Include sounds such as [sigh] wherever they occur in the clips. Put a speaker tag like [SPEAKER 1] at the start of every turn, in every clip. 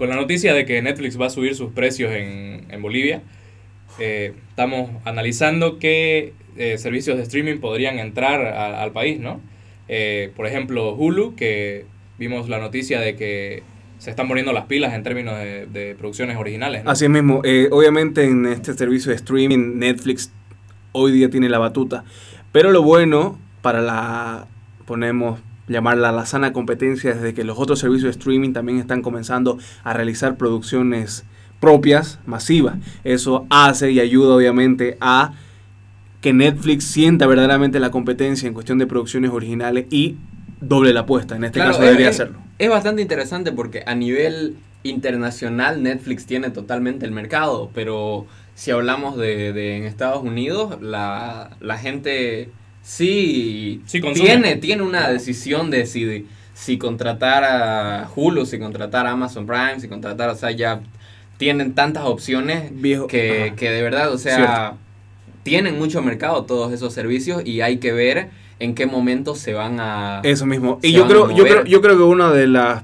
[SPEAKER 1] con la noticia de que Netflix va a subir sus precios en, en Bolivia, eh, estamos analizando qué eh, servicios de streaming podrían entrar al país, ¿no? Eh, por ejemplo, Hulu, que vimos la noticia de que se están poniendo las pilas en términos de, producciones originales.
[SPEAKER 2] Así mismo, obviamente en este servicio de streaming Netflix hoy día tiene la batuta, pero lo bueno para la, ponemos llamarla la sana competencia desde que los otros servicios de streaming también están comenzando a realizar producciones propias, masivas. Eso hace y ayuda obviamente a que Netflix sienta verdaderamente la competencia en cuestión de producciones originales y doble la apuesta. En este caso debería hacerlo.
[SPEAKER 3] Es bastante interesante porque a nivel internacional Netflix tiene totalmente el mercado, pero si hablamos de, en Estados Unidos, la, la gente sí, tiene, tiene una decisión de si, si contratar a Hulu, si contratar a Amazon Prime, si contratar, o sea, ya tienen tantas opciones que, que, de verdad, o sea, tienen mucho mercado todos esos servicios y hay que ver en qué momento se van a...
[SPEAKER 2] Eso mismo. Y yo creo, yo creo, yo creo que una de las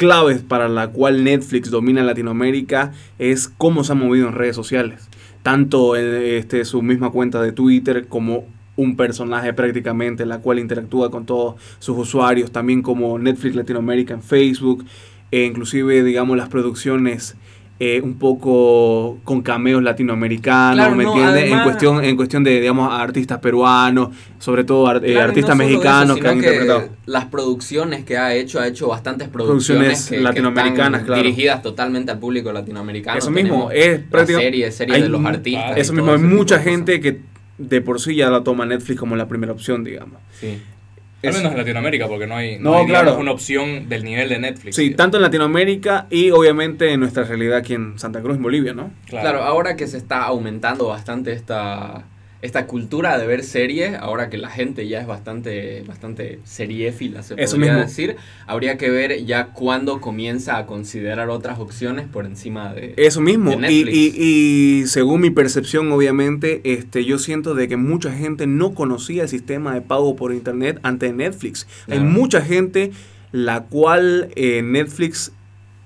[SPEAKER 2] claves para la cual Netflix domina Latinoamérica es cómo se ha movido en redes sociales. Tanto en este, su misma cuenta de Twitter como un personaje prácticamente, la cual interactúa con todos sus usuarios, también como Netflix Latinoamérica en Facebook, e inclusive digamos las producciones eh, un poco con cameos latinoamericanos, ¿me entiendes? en cuestión, en cuestión de, digamos, artistas peruanos, sobre todo eh, artistas mexicanos que han interpretado.
[SPEAKER 3] Las producciones que ha hecho, ha hecho bastantes producciones, latinoamericanas, dirigidas totalmente al público latinoamericano.
[SPEAKER 2] Eso mismo, es
[SPEAKER 3] prácticamente... Series, de los artistas.
[SPEAKER 2] Eso mismo, hay mucha gente que de por sí ya la toma Netflix como la primera opción, digamos.
[SPEAKER 1] Sí. Al menos en Latinoamérica, porque no hay, no, claro. una opción del nivel de Netflix.
[SPEAKER 2] Sí, tanto en Latinoamérica y obviamente en nuestra realidad aquí en Santa Cruz, en Bolivia, ¿no?
[SPEAKER 3] claro, ahora que se está aumentando bastante esta esta cultura de ver series, ahora que la gente ya es bastante, bastante seriéfila, se podría decir, habría que ver ya cuándo comienza a considerar otras opciones por encima de
[SPEAKER 2] Eso mismo, Y, y, según mi percepción, obviamente, este, yo siento de que mucha gente no conocía el sistema de pago por internet ante Netflix. Hay mucha gente la cual eh, Netflix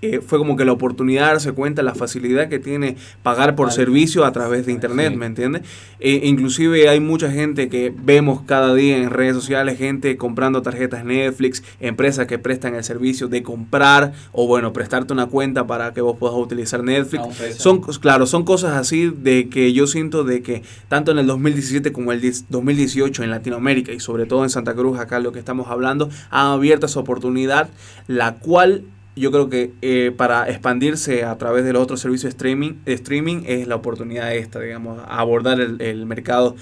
[SPEAKER 2] eh, fue como que la oportunidad de darse cuenta la facilidad que tiene pagar por servicio a través de internet, ¿me entiendes? E inclusive hay mucha gente que vemos cada día en redes sociales, gente comprando tarjetas Netflix, empresas que prestan el servicio de comprar o bueno, prestarte una cuenta para que vos puedas utilizar Netflix. Son, claro, son cosas así de que yo siento de que tanto en el 2017 como el 2018 en Latinoamérica y sobre todo en Santa Cruz, acá lo que estamos hablando, han abierto esa oportunidad, la cual yo creo que eh, para expandirse a través de los otros servicios de streaming, streaming es la oportunidad esta, digamos, abordar el, mercado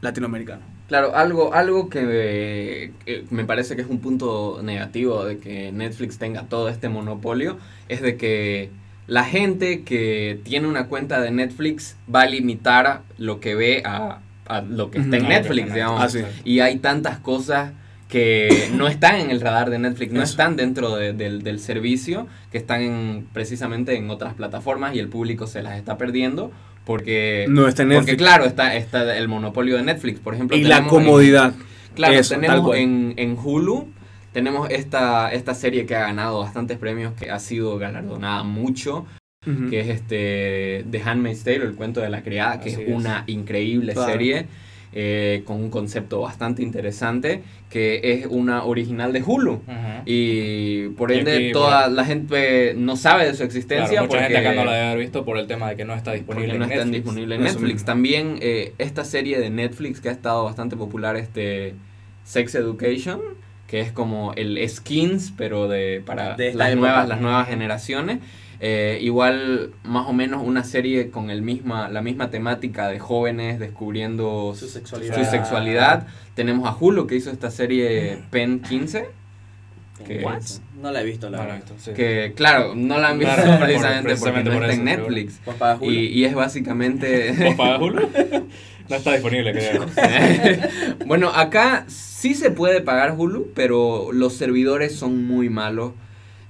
[SPEAKER 2] latinoamericano.
[SPEAKER 3] Claro, algo, algo que me parece que es un punto negativo de que Netflix tenga todo este monopolio es de que la gente que tiene una cuenta de Netflix va a limitar lo que ve a, lo que está en Netflix, digamos. Ah, y hay tantas cosas que no están en el radar de Netflix, no están dentro del, servicio, que están precisamente en otras plataformas y el público se las está perdiendo porque,
[SPEAKER 2] no está en Netflix.
[SPEAKER 3] porque claro, está, está el monopolio de Netflix, por ejemplo.
[SPEAKER 2] Y la comodidad.
[SPEAKER 3] claro, tenemos en, en, Hulu, tenemos esta, esta serie que ha ganado bastantes premios, que ha sido galardonada mucho, que es este The Handmaid's Tale, el cuento de la criada, que es, una increíble serie eh, con un concepto bastante interesante, que es una original de Hulu. Y por ende toda la gente no sabe de su existencia.
[SPEAKER 1] mucha gente acá no la debe haber visto por el tema de que no está disponible en
[SPEAKER 3] no
[SPEAKER 1] Netflix.
[SPEAKER 3] Está disponible en Netflix. También eh, esta serie de Netflix que ha estado bastante popular, este Sex Education que es como el skins, pero de para las, nuevas, las nuevas generaciones. Eh, igual, más o menos una serie con el misma, la misma temática de jóvenes descubriendo su sexualidad. Tenemos a Hulu que hizo esta serie Pen 15.
[SPEAKER 4] Que no la he visto, la, verdad.
[SPEAKER 3] Que claro, no la han visto precisamente, porque no está en Netflix. Y, y, es básicamente. [laughs]
[SPEAKER 1] Hulu? No está disponible, creo. [laughs]
[SPEAKER 3] bueno, acá sí se puede pagar Hulu, pero los servidores son muy malos.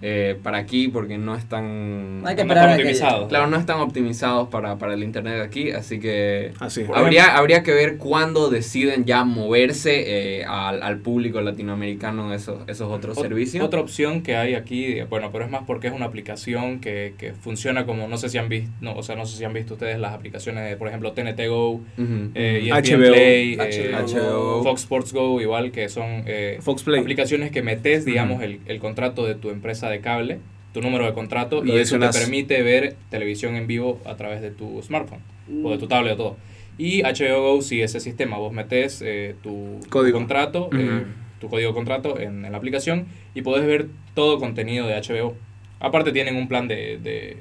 [SPEAKER 3] Eh, para aquí porque no están,
[SPEAKER 4] Hay que esperar a que-
[SPEAKER 1] optimizados.
[SPEAKER 3] claro, no están optimizados para, para el internet de aquí, así que
[SPEAKER 2] Así.
[SPEAKER 3] habría, habría que ver cuándo deciden ya moverse eh, al, al público latinoamericano esos, esos otros
[SPEAKER 1] Ot-
[SPEAKER 3] servicios.
[SPEAKER 1] Otra opción que hay aquí, bueno, pero es más porque es una aplicación que, que funciona como, no sé si han visto, no, o sea, no sé si han visto ustedes las aplicaciones de, por ejemplo, TNT Go,
[SPEAKER 3] Ujú.
[SPEAKER 1] eh,
[SPEAKER 2] HBO.
[SPEAKER 1] Play, eh,
[SPEAKER 3] HBO.
[SPEAKER 1] Fox Sports Go, igual que son eh,
[SPEAKER 2] Fox Play.
[SPEAKER 1] aplicaciones que metes, digamos, el, el contrato de tu empresa de cable, tu número de contrato,
[SPEAKER 2] Lo
[SPEAKER 1] y eso te permite ver televisión en vivo a través de tu smartphone o de tu tablet o todo. Y HBO Go sigue ese sistema, vos metes eh, tu,
[SPEAKER 2] Código.
[SPEAKER 1] contrato, eh, tu código de contrato en, en la aplicación y podés ver todo contenido de HBO. Aparte tienen un plan de, de,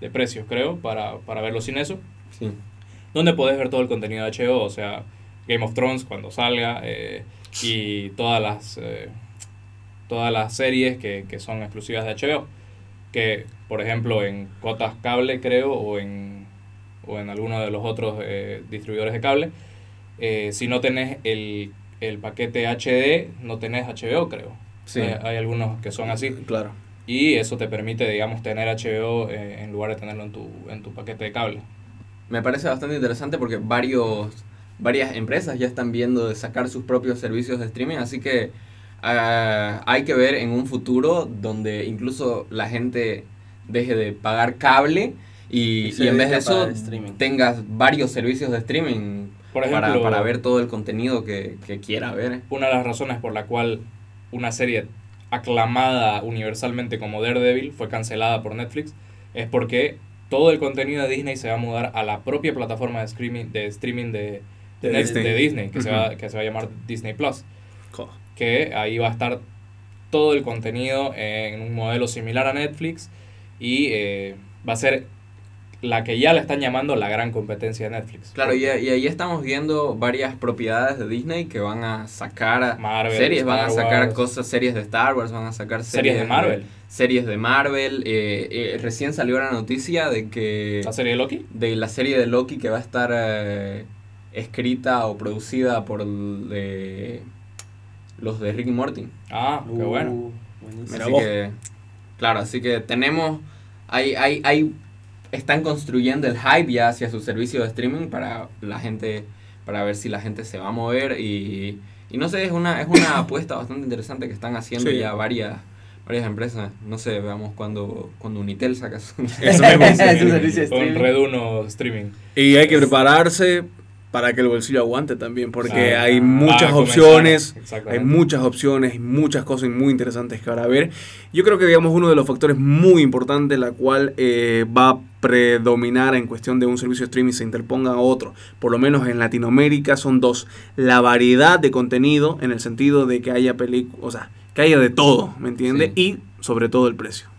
[SPEAKER 1] de precios, creo, para, para verlo sin eso
[SPEAKER 3] Sí.
[SPEAKER 1] donde podés ver todo el contenido de HBO, o sea, Game of Thrones cuando salga eh, y todas las eh, todas las series que, que son exclusivas de HBO, que por ejemplo en cuotas cable creo o en o en alguno de los otros eh, distribuidores de cable, eh, si no tenés el, el paquete HD, no tenés HBO creo.
[SPEAKER 3] Sí.
[SPEAKER 1] Hay, hay algunos que son así.
[SPEAKER 2] Claro.
[SPEAKER 1] Y eso te permite, digamos, tener HBO eh, en lugar de tenerlo en tu, en tu paquete de cable.
[SPEAKER 3] Me parece bastante interesante porque varios, varias empresas ya están viendo de sacar sus propios servicios de streaming, así que ah, hay que ver en un futuro donde incluso la gente deje de pagar cable y, en vez de eso tengas varios servicios de streaming
[SPEAKER 1] Por
[SPEAKER 3] para,
[SPEAKER 1] ejemplo,
[SPEAKER 3] para ver todo el contenido que, que quiera ver.
[SPEAKER 1] una de las razones por la cual una serie aclamada universalmente como Daredevil fue cancelada por Netflix es porque todo el contenido de Disney se va a mudar a la propia plataforma de streaming de, streaming de, de,
[SPEAKER 2] Disney.
[SPEAKER 1] de Disney, que, se va, que se va a llamar Disney Plus, que ahí va a estar todo el contenido en un modelo similar a Netflix y eh, va a ser la que ya la están llamando la gran competencia de Netflix.
[SPEAKER 3] Claro, y, y ahí estamos viendo varias propiedades de Disney que van a sacar
[SPEAKER 1] Marvel,
[SPEAKER 3] series, van a sacar
[SPEAKER 1] Wars.
[SPEAKER 3] cosas, series de Star Wars, van a sacar series,
[SPEAKER 1] series de Marvel.
[SPEAKER 3] series de Marvel. eh, eh, recién salió la noticia de que
[SPEAKER 1] La serie de Loki.
[SPEAKER 3] de la serie de Loki que va a estar eh, escrita o producida por de- los de Rick y Morty.
[SPEAKER 1] Ah, qué
[SPEAKER 4] Uh,
[SPEAKER 1] bueno.
[SPEAKER 4] buenísimo.
[SPEAKER 3] Así que, claro, así que tenemos, hay, hay, hay, están construyendo el hype ya hacia su servicio de streaming para la gente, para ver si la gente se va a mover y, y no sé, es una, es una [coughs] apuesta bastante interesante que están haciendo
[SPEAKER 2] Sí.
[SPEAKER 3] ya varias, varias empresas. No sé, veamos cuando, cuando Unitel saca su... [laughs]
[SPEAKER 4] Servicio de
[SPEAKER 1] Con
[SPEAKER 4] streaming.
[SPEAKER 1] Red 1 streaming.
[SPEAKER 2] Y hay que prepararse para que el bolsillo aguante también, porque
[SPEAKER 1] Ah,
[SPEAKER 2] hay muchas opciones, hay muchas opciones, muchas cosas muy interesantes que ahora ver. Yo creo que digamos uno de los factores muy importantes la cual eh, va a predominar en cuestión de un servicio de streaming se interponga a otro, por lo menos en Latinoamérica son dos, la variedad de contenido en el sentido de que haya películas, o sea, que haya de todo, ¿me entiendes?
[SPEAKER 3] Sí.
[SPEAKER 2] Y sobre todo el precio.